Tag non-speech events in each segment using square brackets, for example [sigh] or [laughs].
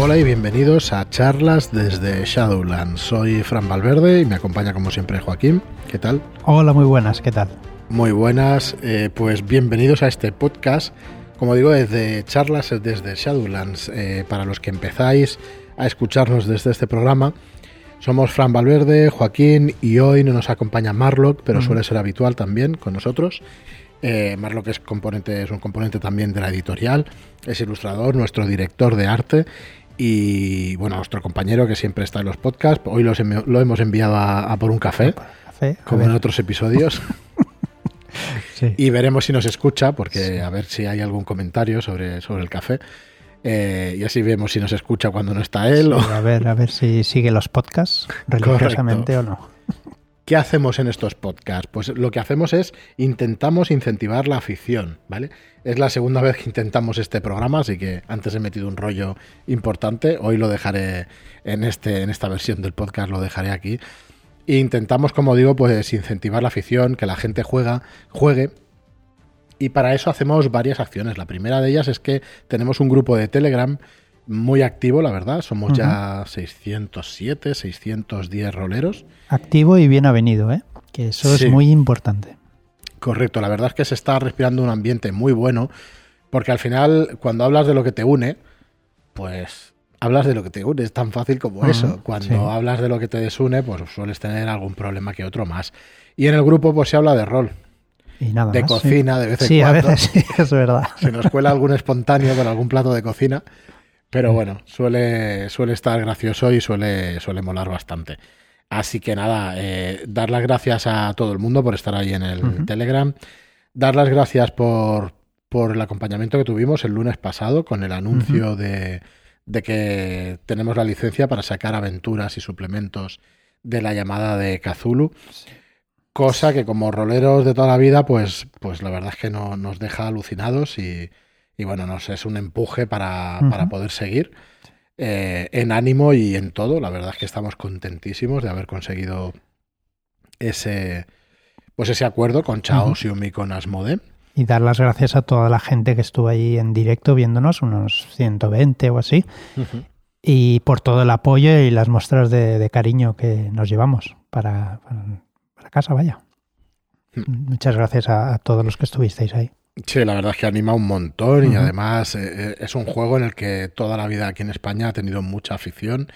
Hola y bienvenidos a charlas desde Shadowlands. Soy Fran Valverde y me acompaña como siempre Joaquín. ¿Qué tal? Hola, muy buenas, ¿qué tal? Muy buenas, eh, pues bienvenidos a este podcast. Como digo, desde charlas desde Shadowlands. Eh, para los que empezáis a escucharnos desde este programa, somos Fran Valverde, Joaquín y hoy no nos acompaña Marlock, pero suele ser habitual también con nosotros. Eh, Marlock es, componente, es un componente también de la editorial, es ilustrador, nuestro director de arte y bueno, nuestro compañero que siempre está en los podcasts. Hoy los lo hemos enviado a, por un café, como en otros episodios. [laughs] Y veremos si nos escucha, porque a ver si hay algún comentario sobre, sobre el café. Eh, y así vemos si nos escucha cuando no está él. A ver, a ver si sigue los podcasts [laughs] religiosamente o no. ¿Qué hacemos en estos podcasts? Pues lo que hacemos es intentamos incentivar la afición, ¿vale? Es la segunda vez que intentamos este programa, así que antes he metido un rollo importante. Hoy lo dejaré en, este, en esta versión del podcast, lo dejaré aquí. E intentamos, como digo, pues incentivar la afición, que la gente juega, juegue y para eso hacemos varias acciones. La primera de ellas es que tenemos un grupo de Telegram muy activo, la verdad. Somos ya 607, 610 roleros. Activo y bien avenido, ¿eh? Que eso es muy importante. Correcto, la verdad es que se está respirando un ambiente muy bueno, porque al final, cuando hablas de lo que te une, pues hablas de lo que te une, es tan fácil como eso. Cuando hablas de lo que te desune, pues sueles tener algún problema que otro más. Y en el grupo, pues se habla de rol de cocina de vez en sí, cuando. a veces [laughs] sí, es verdad. Se nos cuela algún espontáneo con algún plato de cocina, pero bueno, suele, suele estar gracioso y suele, suele molar bastante. Así que nada, eh, dar las gracias a todo el mundo por estar ahí en el Telegram, dar las gracias por, por el acompañamiento que tuvimos el lunes pasado con el anuncio de, de que tenemos la licencia para sacar aventuras y suplementos de la llamada de Kazulu. Cosa que como roleros de toda la vida, pues, pues la verdad es que no, nos deja alucinados y, bueno, nos es un empuje para, poder seguir eh, en ánimo y en todo. La verdad es que estamos contentísimos de haber conseguido ese, pues ese acuerdo con Chaos y con Asmode. Y dar las gracias a toda la gente que estuvo ahí en directo viéndonos, unos 120 o así. Y por todo el apoyo y las muestras de, cariño que nos llevamos para casa, vaya. Hmm. Muchas gracias a, todos los que estuvisteis ahí. Sí, la verdad es que anima un montón y además eh, eh, es un juego en el que toda la vida aquí en España ha tenido mucha afición.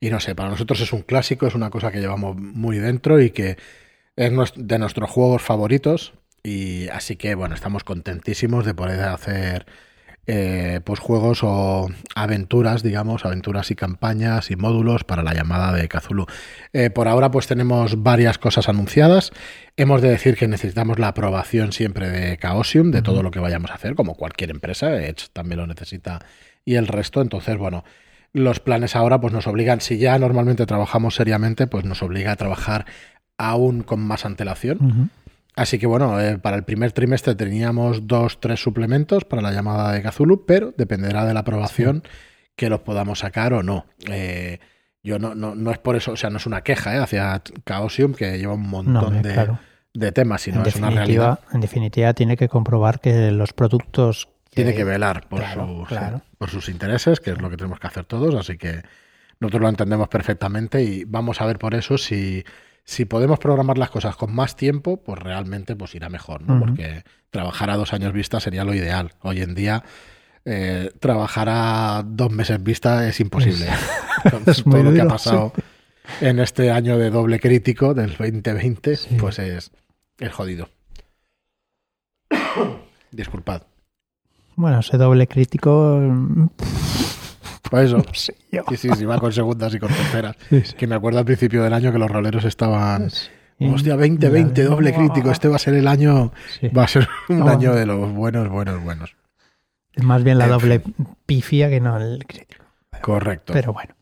Y no sé, para nosotros es un clásico, es una cosa que llevamos muy dentro y que es de nuestros juegos favoritos. Y así que bueno, estamos contentísimos de poder hacer eh, pues juegos o aventuras, digamos, aventuras y campañas y módulos para la llamada de Kazulu. Eh, por ahora, pues tenemos varias cosas anunciadas. Hemos de decir que necesitamos la aprobación siempre de Chaosium, de todo lo que vayamos a hacer, como cualquier empresa. Edge también lo necesita y el resto. Entonces, bueno, los planes ahora pues nos obligan, si ya normalmente trabajamos seriamente, pues nos obliga a trabajar aún con más antelación. Así que bueno, eh, para el primer trimestre teníamos dos, tres suplementos para la llamada de Kazulu, pero dependerá de la aprobación que los podamos sacar o no. Eh, yo no, no, no, es por eso, o sea, no es una queja eh, hacia Chaosium, que lleva un montón de, temas, sino es una realidad. En definitiva, tiene que comprobar que los productos... tiene que velar por, sus, por sus intereses, que es lo que tenemos que hacer todos, así que nosotros lo entendemos perfectamente y vamos a ver por eso si si podemos programar las cosas con más tiempo, pues realmente pues irá mejor, ¿no? Porque trabajar a dos años vista sería lo ideal. Hoy en día eh, trabajar a dos meses vista es imposible. es [laughs] todo lo que ha pasado en este año de doble crítico del 2020, pues es, es jodido. [coughs] Disculpad. Bueno, ese doble crítico pues eso. [laughs] Sí, sí, sí, va con segundas y con terceras. [laughs] Que me acuerdo al principio del año que los roleros estaban. Hostia, 2020, doble crítico. Este va a ser el año. Va a ser un año de los buenos, buenos, buenos. Es más bien la doble pifia que no el crítico. Correcto. Pero bueno.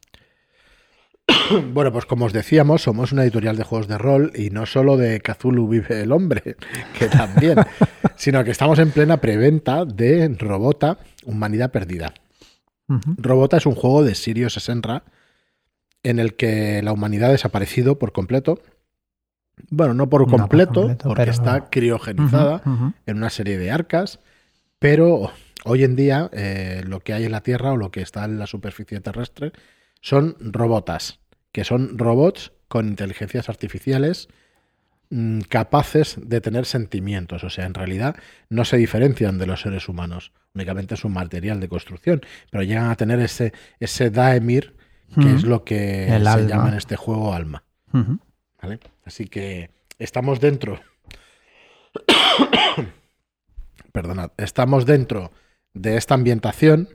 [coughs] Bueno, pues como os decíamos, somos una editorial de juegos de rol y no solo de Cthulhu vive el hombre, [laughs] que también, sino que estamos en plena preventa de Robota, Humanidad Perdida. Robota es un juego de Sirius Senra en el que la humanidad ha desaparecido por completo. Bueno, no por completo, porque está criogenizada en una serie de arcas, pero hoy en día eh, lo que hay en la Tierra o lo que está en la superficie terrestre son robotas, que son robots con inteligencias artificiales capaces de tener sentimientos. O sea, en realidad no se diferencian de los seres humanos, únicamente es un material de construcción, pero llegan a tener ese, ese Daemir, que es lo que se llama en este juego alma. ¿Vale? Así que estamos dentro. [coughs] Perdonad, estamos dentro de esta ambientación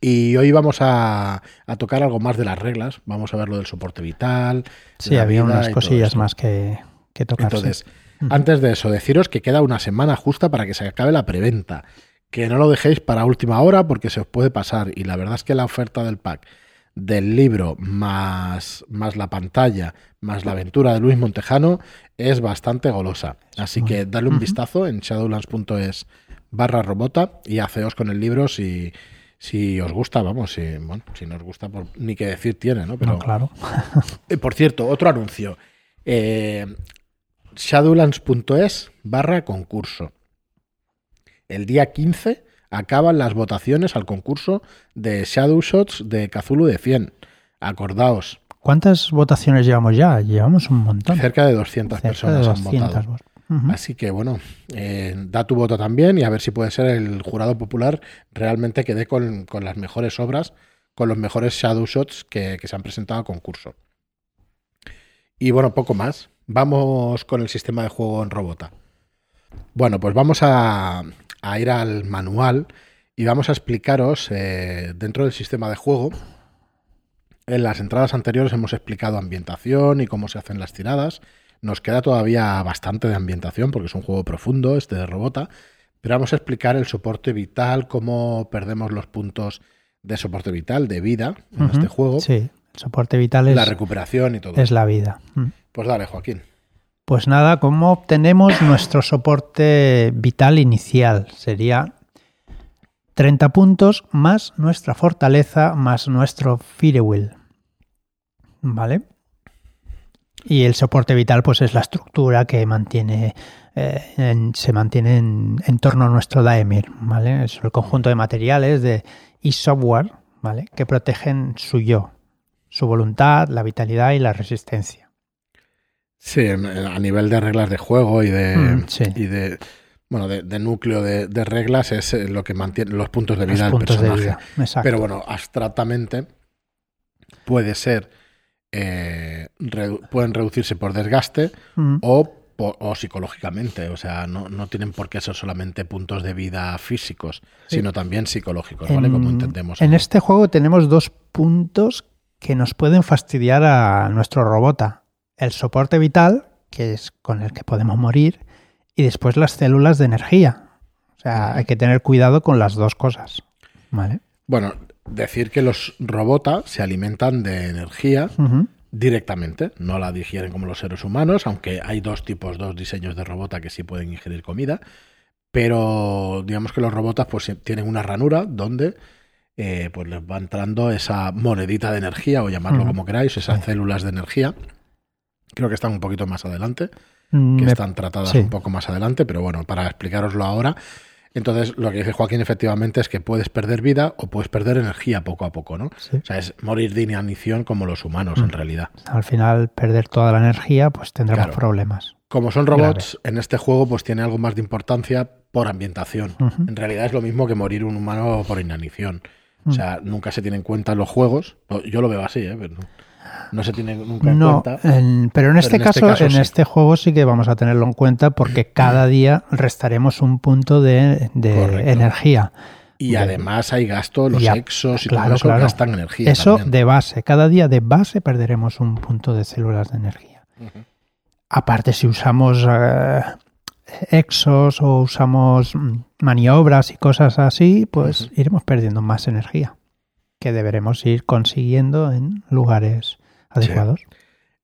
y hoy vamos a, tocar algo más de las reglas. Vamos a ver lo del soporte vital. Sí, había unas cosillas más que, que tocar. Entonces, antes de eso, deciros que queda una semana justa para que se acabe la preventa. Que no lo dejéis para última hora porque se os puede pasar. Y la verdad es que la oferta del pack del libro más, más la pantalla, más la aventura de Luis Montejano es bastante golosa. Así que dale un vistazo en shadowlands.es barra robota y haceos con el libro si, si os gusta, vamos, si, bueno, si no os gusta, por, ni que decir tiene, ¿no? Pero, claro. [laughs] Eh, por cierto, otro anuncio. Eh, shadowlands.es barra concurso. El día 15 acaban las votaciones al concurso de Shadow Shots de Kazulu de 100. Acordaos. ¿Cuántas votaciones llevamos ya? Llevamos un montón. Cerca de 200 personas han votado. Así que bueno, eh, da tu voto también y a ver si puede ser el jurado popular realmente que dé con, las mejores obras, con los mejores shadow shots que, se han presentado a concurso. Y bueno, poco más. Vamos con el sistema de juego en Robota. Bueno, pues vamos a, ir al manual y vamos a explicaros eh, dentro del sistema de juego. En las entradas anteriores hemos explicado ambientación y cómo se hacen las tiradas nos queda todavía bastante de ambientación porque es un juego profundo, este de Robota, pero vamos a explicar el soporte vital, cómo perdemos los puntos de soporte vital, de vida en este juego. Sí, el soporte vital es la recuperación y todo. Es la vida. Mm. Pues dale, Joaquín. Pues nada, ¿cómo obtenemos [clears throat] nuestro soporte vital inicial? Sería 30 puntos más nuestra fortaleza más nuestro Firewheel. ¿Vale? Y el soporte vital, pues es la estructura que mantiene, eh, se mantiene en, torno a nuestro Daemir, ¿vale? Es el conjunto de materiales de, y software, ¿vale? Que protegen su yo, su voluntad, la vitalidad y la resistencia. Sí, a nivel de reglas de juego y de, mm, y de bueno, de, núcleo de, reglas es eh, lo que mantiene los puntos de vida del personaje. Pero bueno, abstractamente puede ser eh, pueden reducirse por desgaste mm. o, o, psicológicamente. O sea, no, no, tienen por qué ser solamente puntos de vida físicos, sino también psicológicos, ¿vale? Como entendemos. En este juego tenemos dos puntos que nos pueden fastidiar a nuestro robota. El soporte vital, que es con el que podemos morir, y después las células de energía. O sea, hay que tener cuidado con las dos cosas. ¿Vale? Bueno, decir que los robotas se alimentan de energía directamente, no la digieren como los seres humanos, aunque hay dos tipos, dos diseños de robota que sí pueden ingerir comida, pero digamos que los robotas pues tienen una ranura donde eh, pues les va entrando esa monedita de energía, o llamarlo como queráis, esas células de energía. Creo que están un poquito más adelante, mm, que están tratadas un poco más adelante, pero bueno, para explicaroslo ahora, entonces, lo que dice Joaquín efectivamente es que puedes perder vida o puedes perder energía poco a poco, ¿no? O sea, es morir de inanición como los humanos, en mm. realidad. Al final, perder toda la energía, pues tendremos problemas. Como son robots, en este juego, pues tiene algo más de importancia por ambientación. En realidad es lo mismo que morir un humano por inanición. O sea, mm. nunca se tiene en cuenta en los juegos. Yo lo veo así, ¿eh? Pero no se tiene nunca en cuenta. pero en este, este caso, en este juego sí que vamos a tenerlo en cuenta porque cada día restaremos un punto de, energía. Y además hay gasto, los exos y todo eso gastan energía. Eso de base, cada día de base perderemos un punto de células de energía. Aparte, si usamos eh, exos o usamos maniobras y cosas así, pues iremos perdiendo más energía que deberemos ir consiguiendo en lugares adecuados.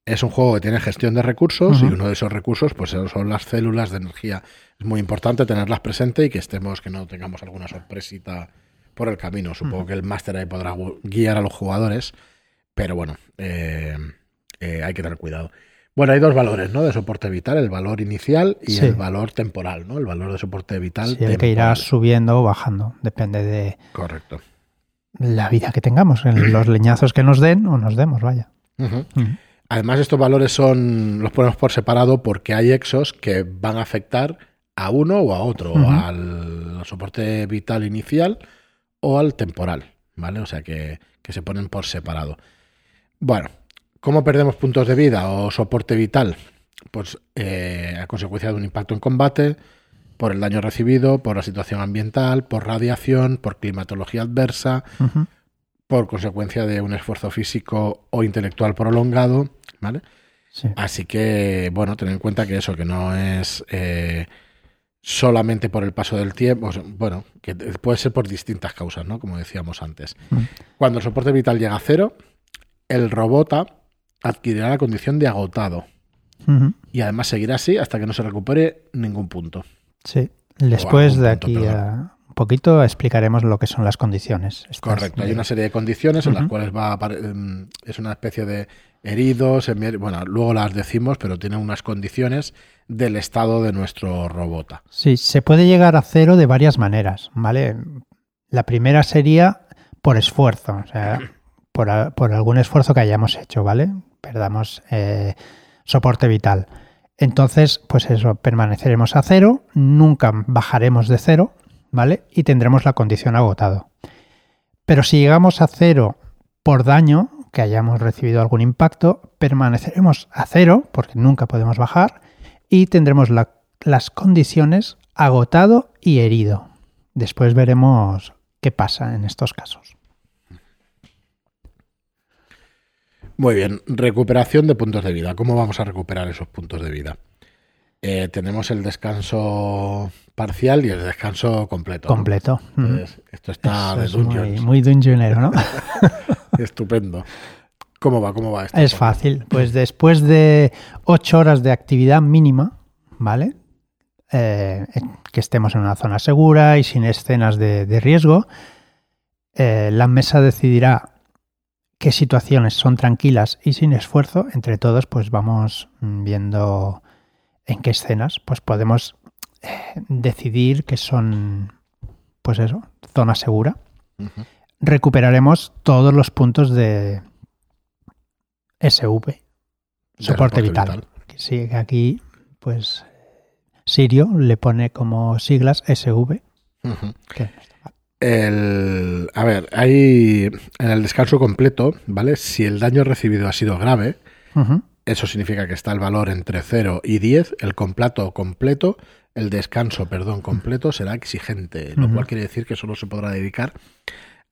Es un juego que tiene gestión de recursos y uno de esos recursos pues son las células de energía. Es muy importante tenerlas presentes y que estemos, que no tengamos alguna sorpresita por el camino. Supongo que el máster ahí podrá guiar a los jugadores, pero bueno, eh, eh, hay que tener cuidado. Bueno, hay dos valores, ¿no? De soporte vital, el valor inicial y Sí. el valor temporal, ¿no? El valor de soporte vital. Sí, el que irá subiendo o bajando, depende de Correcto. la vida que tengamos, en los leñazos que nos den o nos demos, vaya. Además, estos valores son los ponemos por separado porque hay exos que van a afectar a uno o a otro, al soporte vital inicial o al temporal, ¿vale? O sea que, que se ponen por separado. Bueno, ¿cómo perdemos puntos de vida o soporte vital? Pues eh, a consecuencia de un impacto en combate, por el daño recibido, por la situación ambiental, por radiación, por climatología adversa. Por consecuencia de un esfuerzo físico o intelectual prolongado, ¿vale? Sí. Así que, bueno, ten en cuenta que eso, que no es eh, solamente por el paso del tiempo, bueno, que puede ser por distintas causas, ¿no? Como decíamos antes. Mm. Cuando el soporte vital llega a cero, el robota adquirirá la condición de agotado y además seguirá así hasta que no se recupere ningún punto. Sí. Después de punto, aquí perdón. a poquito explicaremos lo que son las condiciones. Estas Correcto, hay una serie de condiciones en las cuales va a em, es una especie de heridos, bueno, luego las decimos, pero tiene unas condiciones del estado de nuestro robota. Sí, se puede llegar a cero de varias maneras, ¿vale? La primera sería por esfuerzo, o sea, por algún esfuerzo que hayamos hecho, ¿vale? Perdamos eh, soporte vital. Entonces, pues eso, permaneceremos a cero, nunca bajaremos de cero, ¿vale? Y tendremos la condición agotado. Pero si llegamos a cero por daño, que hayamos recibido algún impacto, permaneceremos a cero, porque nunca podemos bajar, y tendremos la- las condiciones agotado y herido. Después veremos qué pasa en estos casos. Muy bien, recuperación de puntos de vida. ¿Cómo vamos a recuperar esos puntos de vida? Eh, tenemos el descanso parcial y el descanso completo. Completo. Entonces, esto está Eso de es muy, Dungeons. muy dungeonero, ¿no? [laughs] Estupendo. ¿Cómo va? ¿Cómo va esto? Es fácil. Pues después de ocho horas de actividad mínima, ¿vale? Eh, que estemos en una zona segura y sin escenas de, de riesgo, eh, la mesa decidirá qué situaciones son tranquilas y sin esfuerzo. Entre todos, pues vamos viendo en qué escenas, pues podemos eh, decidir que son, pues eso, zona segura recuperaremos todos los puntos de SV, De soporte vital. Que Sí, que aquí, pues, Sirio le pone como siglas SV. Que. El, a ver, hay en el descanso completo, ¿vale? Si el daño recibido ha sido grave, Ujú, eso significa que está el valor entre 0 y 10, el completo completo, el descanso, perdón, completo será exigente, lo cual quiere decir que solo se podrá dedicar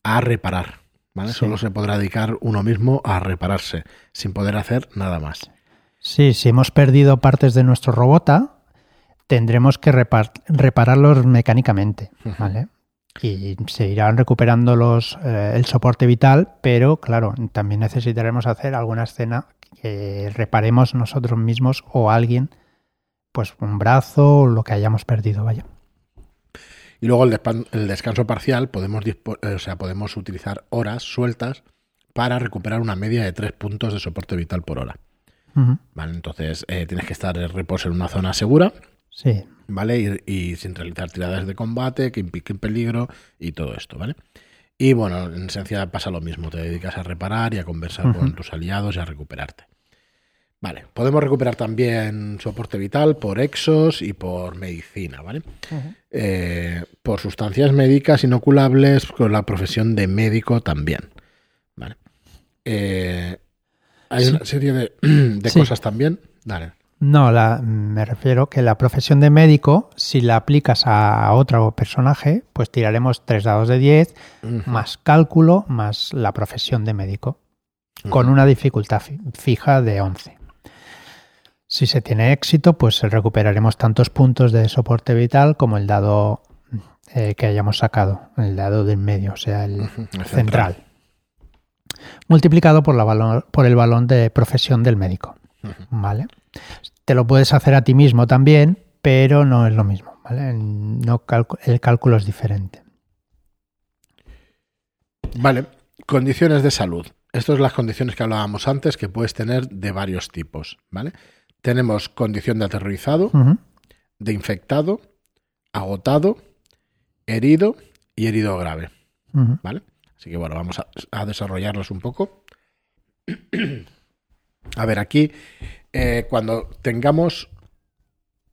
a reparar, ¿vale? Sí. Solo se podrá dedicar uno mismo a repararse, sin poder hacer nada más. Sí, si hemos perdido partes de nuestro robota, tendremos que repar- repararlos mecánicamente. Y se irán recuperando los, eh, el soporte vital, pero claro, también necesitaremos hacer alguna escena que reparemos nosotros mismos o alguien, pues un brazo o lo que hayamos perdido, vaya. Y luego el, descanso parcial podemos, eh, o sea, podemos utilizar horas sueltas para recuperar una media de 3 puntos de soporte vital por hora. ¿vale? Entonces eh, tienes que estar en reposo en una zona segura, Sí, ¿vale? Y, y sin realizar tiradas de combate, que impliquen peligro y todo esto, ¿vale? Y bueno, en esencia pasa lo mismo, te dedicas a reparar y a conversar con tus aliados y a recuperarte. Vale, podemos recuperar también soporte vital por exos y por medicina, ¿vale? Eh, por sustancias médicas inoculables con la profesión de médico también, ¿vale? Eh, hay Sí. una serie de, [clears throat] de Sí. cosas también, dale. No, la, me refiero que la profesión de médico, si la aplicas a otro personaje, pues tiraremos tres dados de 10, Ujú. más cálculo, más la profesión de médico, con una dificultad fi- fija de 11. Si se tiene éxito, pues recuperaremos tantos puntos de soporte vital como el dado eh, que hayamos sacado, el dado del medio, o sea, el central, multiplicado por, la balón- por el balón de profesión del médico. ¿vale? Te lo puedes hacer a ti mismo también, pero no es lo mismo, ¿vale? No el cálculo es diferente. Vale, condiciones de salud. Estas son las condiciones que hablábamos antes que puedes tener de varios tipos, ¿vale? Tenemos condición de aterrorizado, de infectado, agotado, herido y herido grave. ¿vale? Así que bueno, vamos a, a desarrollarlos un poco. [clears throat] A ver, aquí, eh, cuando tengamos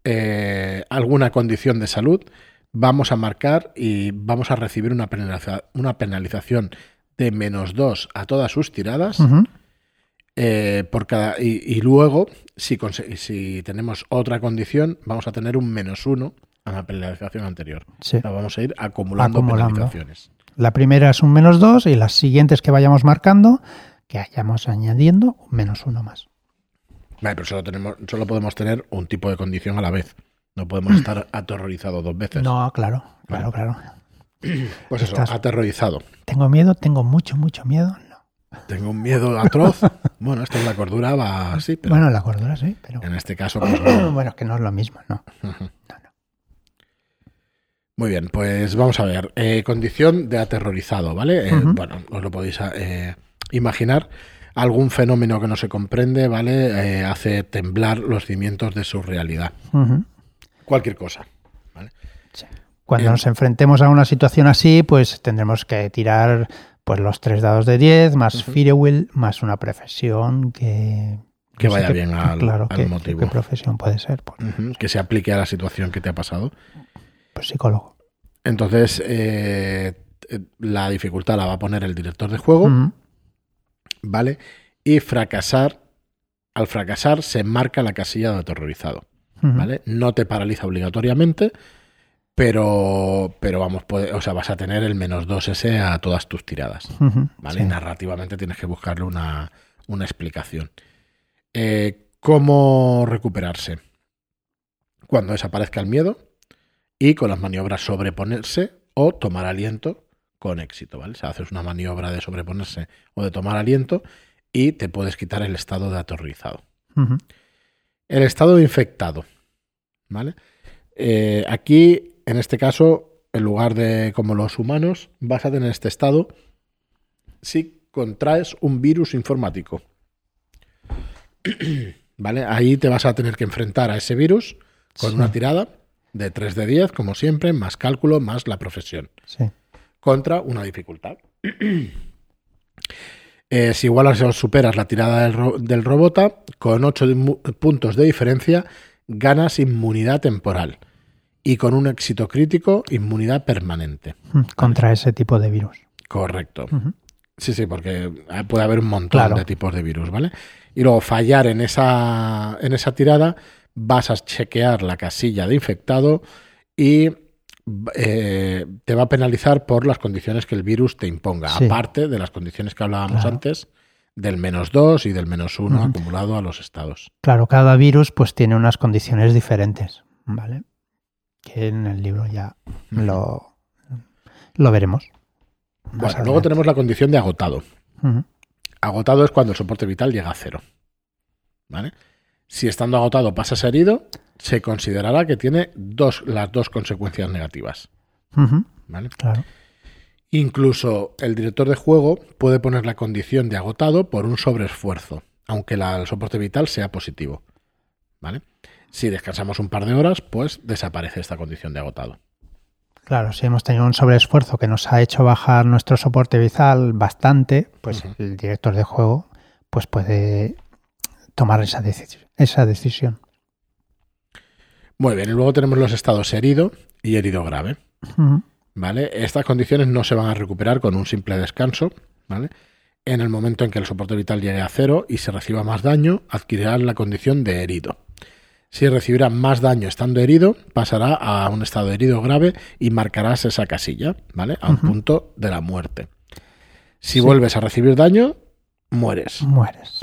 eh, alguna condición de salud, vamos a marcar y vamos a recibir una, penaliza- una penalización de menos 2 a todas sus tiradas. Eh, por cada, y, y luego, si, tenemos otra condición, vamos a tener un menos 1 a la penalización anterior. Sí. O sea, vamos a ir acumulando, Acumulando. penalizaciones. La primera es un menos 2 y las siguientes que vayamos marcando, que vayamos añadiendo un menos uno más. Vale, pero solo, tenemos, solo podemos tener un tipo de condición a la vez. No podemos [clears throat] estar aterrorizados dos veces. No, claro, claro, claro. pues eso, estás- aterrorizado. Tengo miedo, tengo mucho, mucho miedo. No. Tengo un miedo atroz. [laughs] bueno, esto es la cordura, va así, pero Bueno, la cordura sí, pero en este caso, pues [clears throat] no. bueno, es que no es lo mismo, ¿no? No, no. Muy bien, pues vamos a ver. Eh, condición de aterrorizado, ¿vale? Eh. Bueno, os lo podéis eh, imaginar. Algún fenómeno que no se comprende, ¿vale? Eh, hace temblar los cimientos de su realidad. Cualquier cosa. ¿vale? Sí. Cuando Bien. nos enfrentemos a una situación así, pues tendremos que tirar pues los tres dados de 10, más Ujú. Firewheel, más una profesión que... Que no vaya qué- bien [laughs] al- claro, al qué- motivo. ¿Qué profesión puede ser? Pues, Que se aplique a la situación que te ha pasado. pues psicólogo. Entonces, eh, eh, la dificultad la va a poner el director de juego. ¿Vale? Y fracasar, al fracasar se marca la casilla de aterrorizado. ¿vale? No te paraliza obligatoriamente, pero, pero vamos, puede- o sea, vas a tener el menos 2S a todas tus tiradas. ¿vale? Sí. Narrativamente tienes que buscarle una, una explicación. Eh, ¿Cómo recuperarse? Cuando desaparezca el miedo y con las maniobras sobreponerse o tomar aliento con éxito, ¿vale? O sea, haces una maniobra de sobreponerse o de tomar aliento y te puedes quitar el estado de aterrorizado. Ujú. El estado de infectado, ¿vale? Eh, aquí, en este caso, en lugar de como los humanos, vas a tener este estado si contraes un virus informático. [clears throat] ¿Vale? Ahí te vas a tener que enfrentar a ese virus con Sí. una tirada de 3 de 10, como siempre, más cálculo, más la profesión Sí. Contra una dificultad. [clears throat] Eh, si igualas o superas la tirada del, ro- del robota, con 8 puntos de diferencia, ganas inmunidad temporal. Y con un éxito crítico, inmunidad permanente. Mm, Contra ese tipo de virus. Correcto. Sí, sí, porque puede haber un montón Claro. de tipos de virus, ¿vale? Y luego fallar en esa, en esa tirada, vas a chequear la casilla de infectado y eh, te va a penalizar por las condiciones que el virus te imponga, Sí. aparte de las condiciones que hablábamos Claro. antes del menos 2 y del menos 1 Ujú. acumulado a los estados. Claro, cada virus pues tiene unas condiciones diferentes, ¿vale? Que en el libro ya lo, lo veremos. Bueno, luego adelante. tenemos la condición de agotado. Agotado es cuando el soporte vital llega a cero. ¿Vale? Si estando agotado pasas herido, se considerará que tiene dos, las dos consecuencias negativas. ¿vale? Claro. Incluso el director de juego puede poner la condición de agotado por un sobreesfuerzo, aunque la- el soporte vital sea positivo. ¿Vale? Si descansamos un par de horas, pues desaparece esta condición de agotado. Claro, si hemos tenido un sobreesfuerzo que nos ha hecho bajar nuestro soporte vital bastante, pues el director de juego pues puede tomar esa, deci- esa decisión. Muy bien, y luego tenemos los estados herido y herido grave. ¿Vale? Estas condiciones no se van a recuperar con un simple descanso, ¿vale? En el momento en que el soporte vital llegue a cero y se reciba más daño, adquirirán la condición de herido. Si recibirá más daño estando herido, pasará a un estado de herido grave y marcarás esa casilla, ¿vale? A un punto de la muerte. Si Sí. vuelves a recibir daño, mueres, Mueres.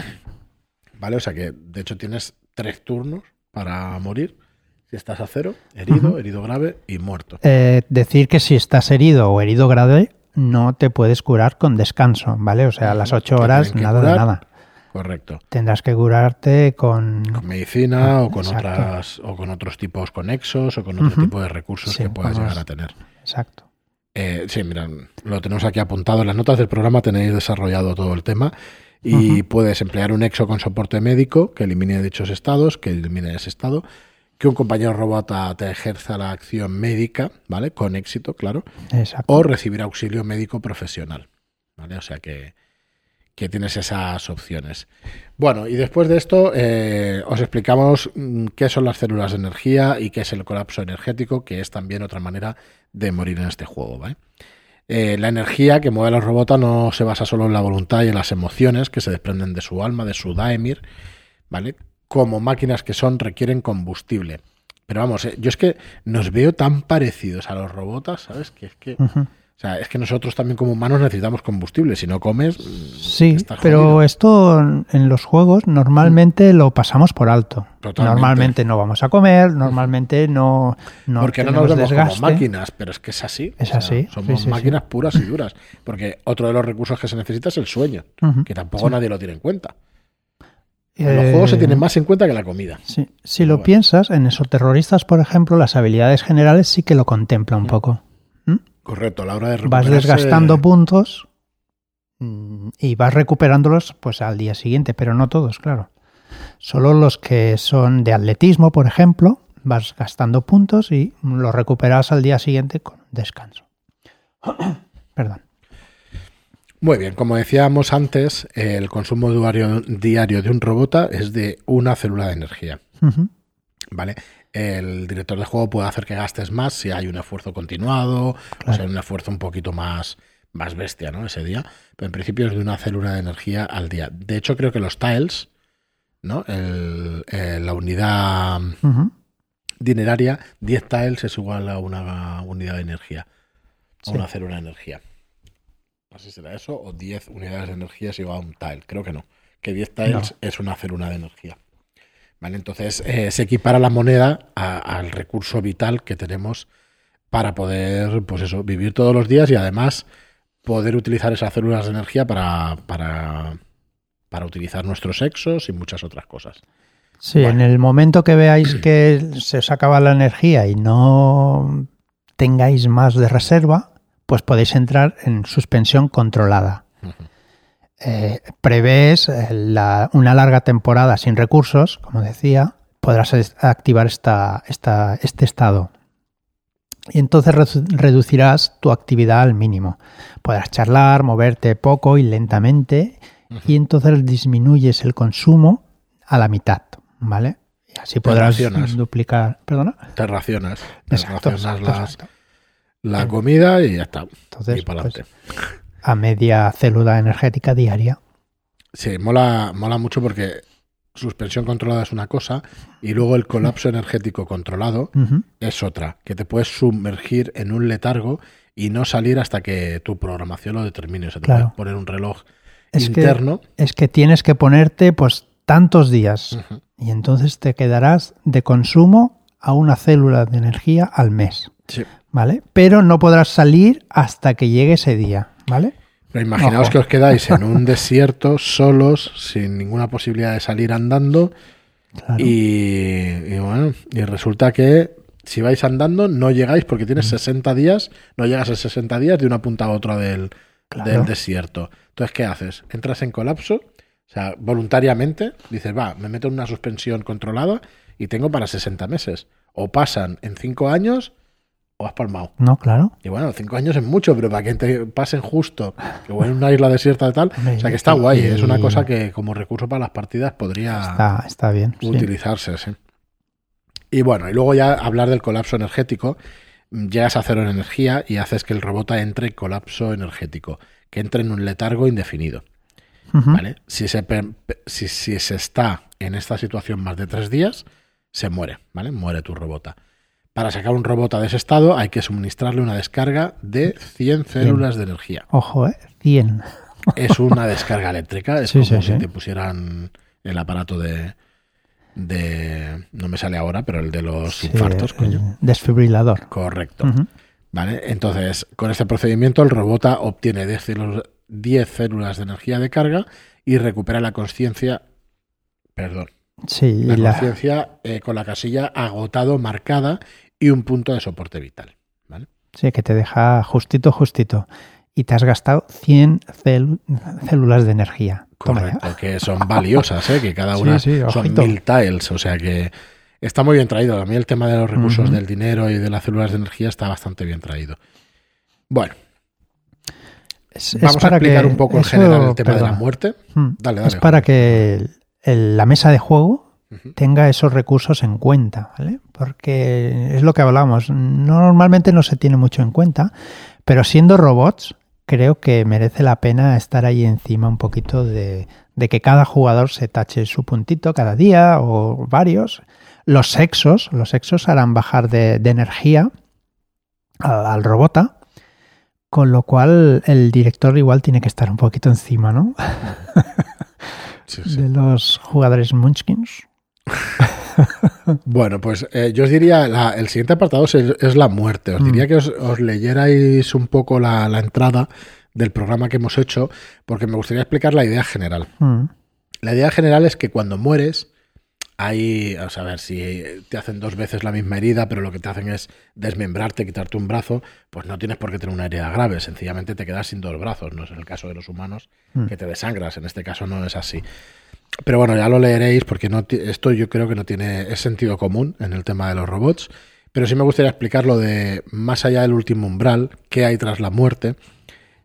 ¿vale? O sea que, de hecho, tienes tres turnos para morir. Si estás a cero, herido, herido grave y muerto. Eh, decir que si estás herido o herido grave, no te puedes curar con descanso, ¿vale? O sea, a las ocho horas, nada de nada. Correcto. Tendrás que curarte con... con medicina Ah, o con exacto. otras o con otros tipos conexos o con otro tipo de recursos Sí, que puedas vamos. llegar a tener. Exacto. Eh, sí, mira, lo tenemos aquí apuntado. En las notas del programa tenéis desarrollado todo el tema. Y puedes emplear un exo con soporte médico que elimine dichos estados, que elimine ese estado, que un compañero robota te ejerza la acción médica, ¿vale? Con éxito, claro. Exacto. O recibir auxilio médico profesional, ¿vale? O sea que, que tienes esas opciones. Bueno, y después de esto eh, os explicamos mm, qué son las células de energía y qué es el colapso energético, que es también otra manera de morir en este juego, ¿vale? Eh, la energía que mueve a los robots no se basa solo en la voluntad y en las emociones que se desprenden de su alma, de su daemir, ¿vale? Como máquinas que son, requieren combustible. Pero vamos, eh, yo es que nos veo tan parecidos a los robots, ¿sabes? Que es que. O sea, es que nosotros también como humanos necesitamos combustible. Si no comes. Sí, pero esto en los juegos normalmente lo pasamos por alto. Normalmente no vamos a comer, normalmente no. no Porque no nos vemos como máquinas, pero es que es así. Es así. somos máquinas puras y duras. Porque otro de los recursos que se necesita es el sueño, que tampoco nadie lo tiene en cuenta. Los juegos se eh, tienen más en cuenta que la comida. Sí. Si lo piensas, en esos terroristas, por ejemplo, las habilidades generales sí que lo contempla un poco. Correcto, a la hora de Vas desgastando puntos mm, y vas recuperándolos pues al día siguiente, pero no todos, claro. Solo los que son de atletismo, por ejemplo, vas gastando puntos y los recuperas al día siguiente con descanso. [coughs] Perdón. Muy bien, como decíamos antes, el consumo diario, de un robot es de una célula de energía. ¿Vale? el director de juego puede hacer que gastes más si hay un esfuerzo continuado, o sea, un esfuerzo un poquito más, más bestia, ¿no? Ese día. Pero en principio es de una célula de energía al día. De hecho, creo que los tiles, ¿no? la unidad dineraria, 10 tiles es igual a una unidad de energía. A una célula de energía. No sé si será eso, o 10 unidades de energía es igual a un tile. Creo que no. Que 10 tiles es una célula de energía. Entonces eh, se equipara la moneda al recurso vital que tenemos para poder, pues eso, vivir todos los días y además poder utilizar esas células de energía para, para, para utilizar nuestros sexos y muchas otras cosas. Sí, en el momento que veáis [clears throat] que se os acaba la energía y no tengáis más de reserva, pues podéis entrar en suspensión controlada. Eh, prevés eh, una larga temporada sin recursos, como decía, podrás activar esta, este estado. Y entonces reducirás tu actividad al mínimo. Podrás charlar, moverte poco y lentamente, y entonces disminuyes el consumo a la mitad, ¿vale? Y así podrás duplicar. ¿Perdona? Te racionas. Te racionas la comida y ya está. Entonces, y para pues, a media célula energética diaria. Sí, mola, mola mucho porque suspensión controlada es una cosa y luego el colapso energético controlado es otra, que te puedes sumergir en un letargo y no salir hasta que tu programación lo determine. O sea, te puedes poner un reloj interno. es que tienes que ponerte pues tantos días y entonces te quedarás de consumo a una célula de energía al mes. Sí. ¿Vale? Pero no podrás salir hasta que llegue ese día. ¿Vale? Pero imaginaos que os quedáis en un [laughs] desierto, solos, sin ninguna posibilidad de salir andando. Y, bueno, y resulta que si vais andando no llegáis porque tienes 60 días, no llegas a 60 días de una punta a otra del, del desierto. Entonces, ¿qué haces? Entras en colapso, o sea, voluntariamente, dices, va, me meto en una suspensión controlada y tengo para 60 meses. O pasan en 5 años o has palmado. No, claro. Y bueno, cinco años es mucho, pero para que te pasen justo, que en una isla desierta de tal, o sea que está guay, es una cosa que como recurso para las partidas podría está, bien, utilizarse, sí. Y bueno, y luego ya hablar del colapso energético, llegas a cero en energía y haces que el robot entre en colapso energético, que entre en un letargo indefinido. ¿Vale? Si se, si, si se está en esta situación más de tres días, se muere, ¿vale? Muere tu robota. Para sacar un robot de ese estado hay que suministrarle una descarga de 100 células de energía. Ojo, ¿eh? 100. Es una descarga eléctrica, es [laughs] como si te pusieran el aparato de, de... No me sale ahora, pero el de los infartos, coño. Desfibrilador. Correcto. Vale, entonces, con este procedimiento el robot obtiene 10 células de energía de carga y recupera la conciencia, perdón, Sí, la conciencia eh, con la casilla agotado marcada y un punto de soporte vital. ¿vale? Sí, que te deja justito, justito. Y te has gastado 100 células de energía. Correcto, que son valiosas, ¿eh? que cada [laughs] una son mil tiles, o sea que está muy bien traído. A mí el tema de los recursos del dinero y de las células de energía está bastante bien traído. Bueno, vamos a explicar un poco en general el tema de la muerte. Hmm. Dale, dale, es para que la mesa de juego tenga esos recursos en cuenta, ¿vale? Porque es lo que hablamos. Normalmente no se tiene mucho en cuenta, pero siendo robots, creo que merece la pena estar ahí encima un poquito de, que cada jugador se tache su puntito cada día o varios. Los sexos, los sexos harán bajar de, energía al, al, robota, con lo cual el director igual tiene que estar un poquito encima, ¿no? [laughs] De los jugadores Munchkins. [laughs] bueno, pues eh, yo os diría, el siguiente apartado es, la muerte. Os diría mm. que os, leyerais un poco la, entrada del programa que hemos hecho, porque me gustaría explicar la idea general. Mm. La idea general es que cuando mueres, hay, a ver, si te hacen dos veces la misma herida, pero lo que te hacen es desmembrarte, quitarte un brazo, pues no tienes por qué tener una herida grave, sencillamente te quedas sin dos brazos, no es el caso de los humanos mm. que te desangras, en este caso no es así. Pero bueno, ya lo leeréis porque no esto yo creo que no tiene es sentido común en el tema de los robots. Pero sí me gustaría explicar lo de más allá del último umbral, qué hay tras la muerte.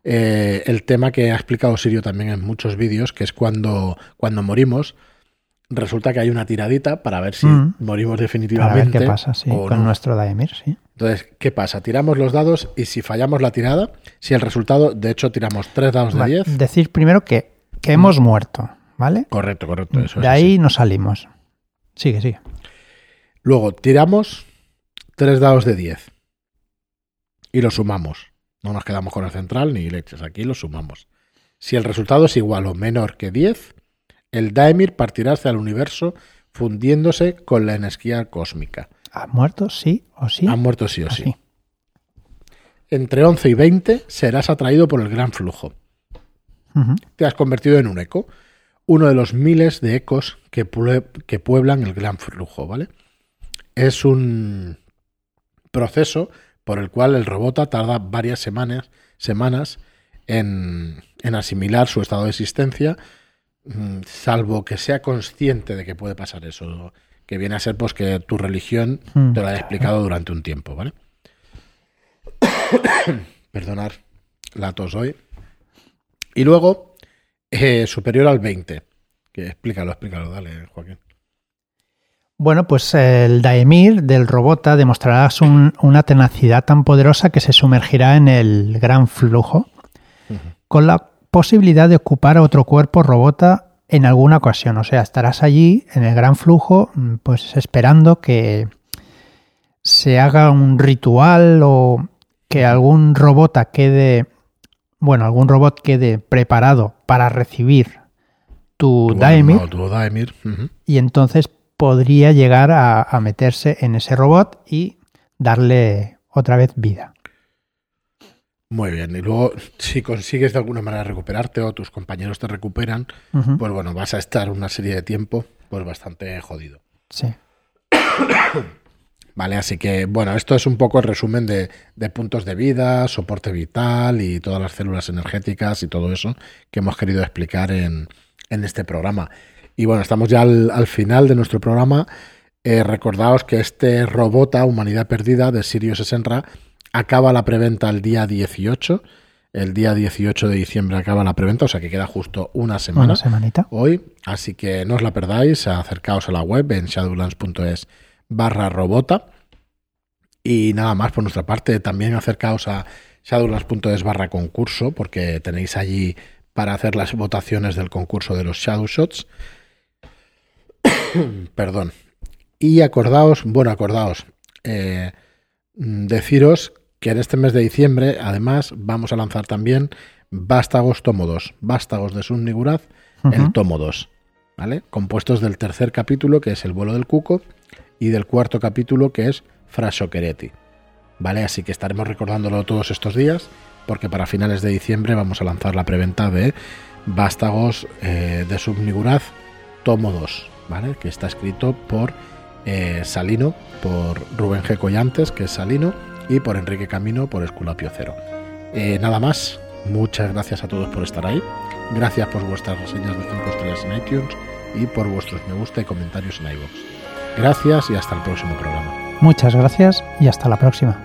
Eh, el tema que ha explicado Sirio también en muchos vídeos, que es cuando, cuando morimos, resulta que hay una tiradita para ver si mm. morimos definitivamente. qué pasa, sí, con nuestro Daemir, sí. Entonces, ¿qué pasa? Tiramos los dados y si fallamos la tirada, si el resultado, de hecho, tiramos tres dados de 10. Decir primero que, que hemos muerto. ¿Vale? Correcto, correcto. Eso de ahí nos salimos. Sigue, sigue. Luego tiramos tres dados de 10 y lo sumamos. No nos quedamos con el central ni leches, aquí lo sumamos. Si el resultado es igual o menor que 10, el Daemir partirá hacia el universo fundiéndose con la energía cósmica. ¿Ha muerto sí o sí? Ha muerto sí o sí. Entre 11 y 20 serás atraído por el gran flujo. Te has convertido en un eco uno de los miles de ecos que, que pueblan el gran flujo, ¿vale? Es un proceso por el cual el robot tarda varias semanas, semanas en, asimilar su estado de existencia, mm, salvo que sea consciente de que puede pasar eso, que viene a ser pues que tu religión hmm. te lo haya explicado durante un tiempo, ¿vale? [coughs] Perdonar la tos hoy. Y luego eh, superior al 20. Que explícalo, explícalo, dale, Joaquín. Bueno, pues el Daemir del Robota demostrará una tenacidad tan poderosa que se sumergirá en el gran flujo, con la posibilidad de ocupar otro cuerpo Robota en alguna ocasión. O sea, estarás allí en el gran flujo, pues esperando que se haga un ritual o que algún Robota quede bueno, algún robot quede preparado para recibir tu, Daemir, y entonces podría llegar a, meterse en ese robot y darle otra vez vida. Muy bien, y luego si consigues de alguna manera recuperarte o tus compañeros te recuperan, pues bueno, vas a estar una serie de tiempo pues bastante jodido. Sí. [coughs] Vale, así que bueno, esto es un poco el resumen de, puntos de vida, soporte vital y todas las células energéticas y todo eso que hemos querido explicar en, este programa. Y bueno, estamos ya al, final de nuestro programa. Eh, recordaos que este Robota, Humanidad Perdida, de Sirius Senra, acaba la preventa el día 18. El día 18 de diciembre acaba la preventa, o sea que queda justo una semana. Una semanita. Hoy, así que no os la perdáis, acercaos a la web en shadowlands.es barra robota. Y nada más por nuestra parte, también acercaos a shadowlands.es barra concurso, porque tenéis allí para hacer las votaciones del concurso de los Shadow Shots. [coughs] Perdón. Y acordaos, bueno, acordaos, eh, deciros que en este mes de diciembre, además, vamos a lanzar también Vástagos Tomo 2, Vástagos de Sunniguraz, el Tomo 2, ¿vale? Compuestos del tercer capítulo, que es El vuelo del cuco, y del cuarto capítulo que es Frasocheretti. ¿Vale? Así que estaremos recordándolo todos estos días porque para finales de diciembre vamos a lanzar la preventa de Vástagos eh, de Subniguraz, tomo 2, ¿vale? que está escrito por eh, Salino, por Rubén G. Collantes, que es Salino, y por Enrique Camino, por Esculapio Cero. Eh, nada más, muchas gracias a todos por estar ahí, gracias por vuestras reseñas de 5 estrellas en iTunes y por vuestros me gusta y comentarios en iVoox. Gracias y hasta el próximo programa. Muchas gracias y hasta la próxima.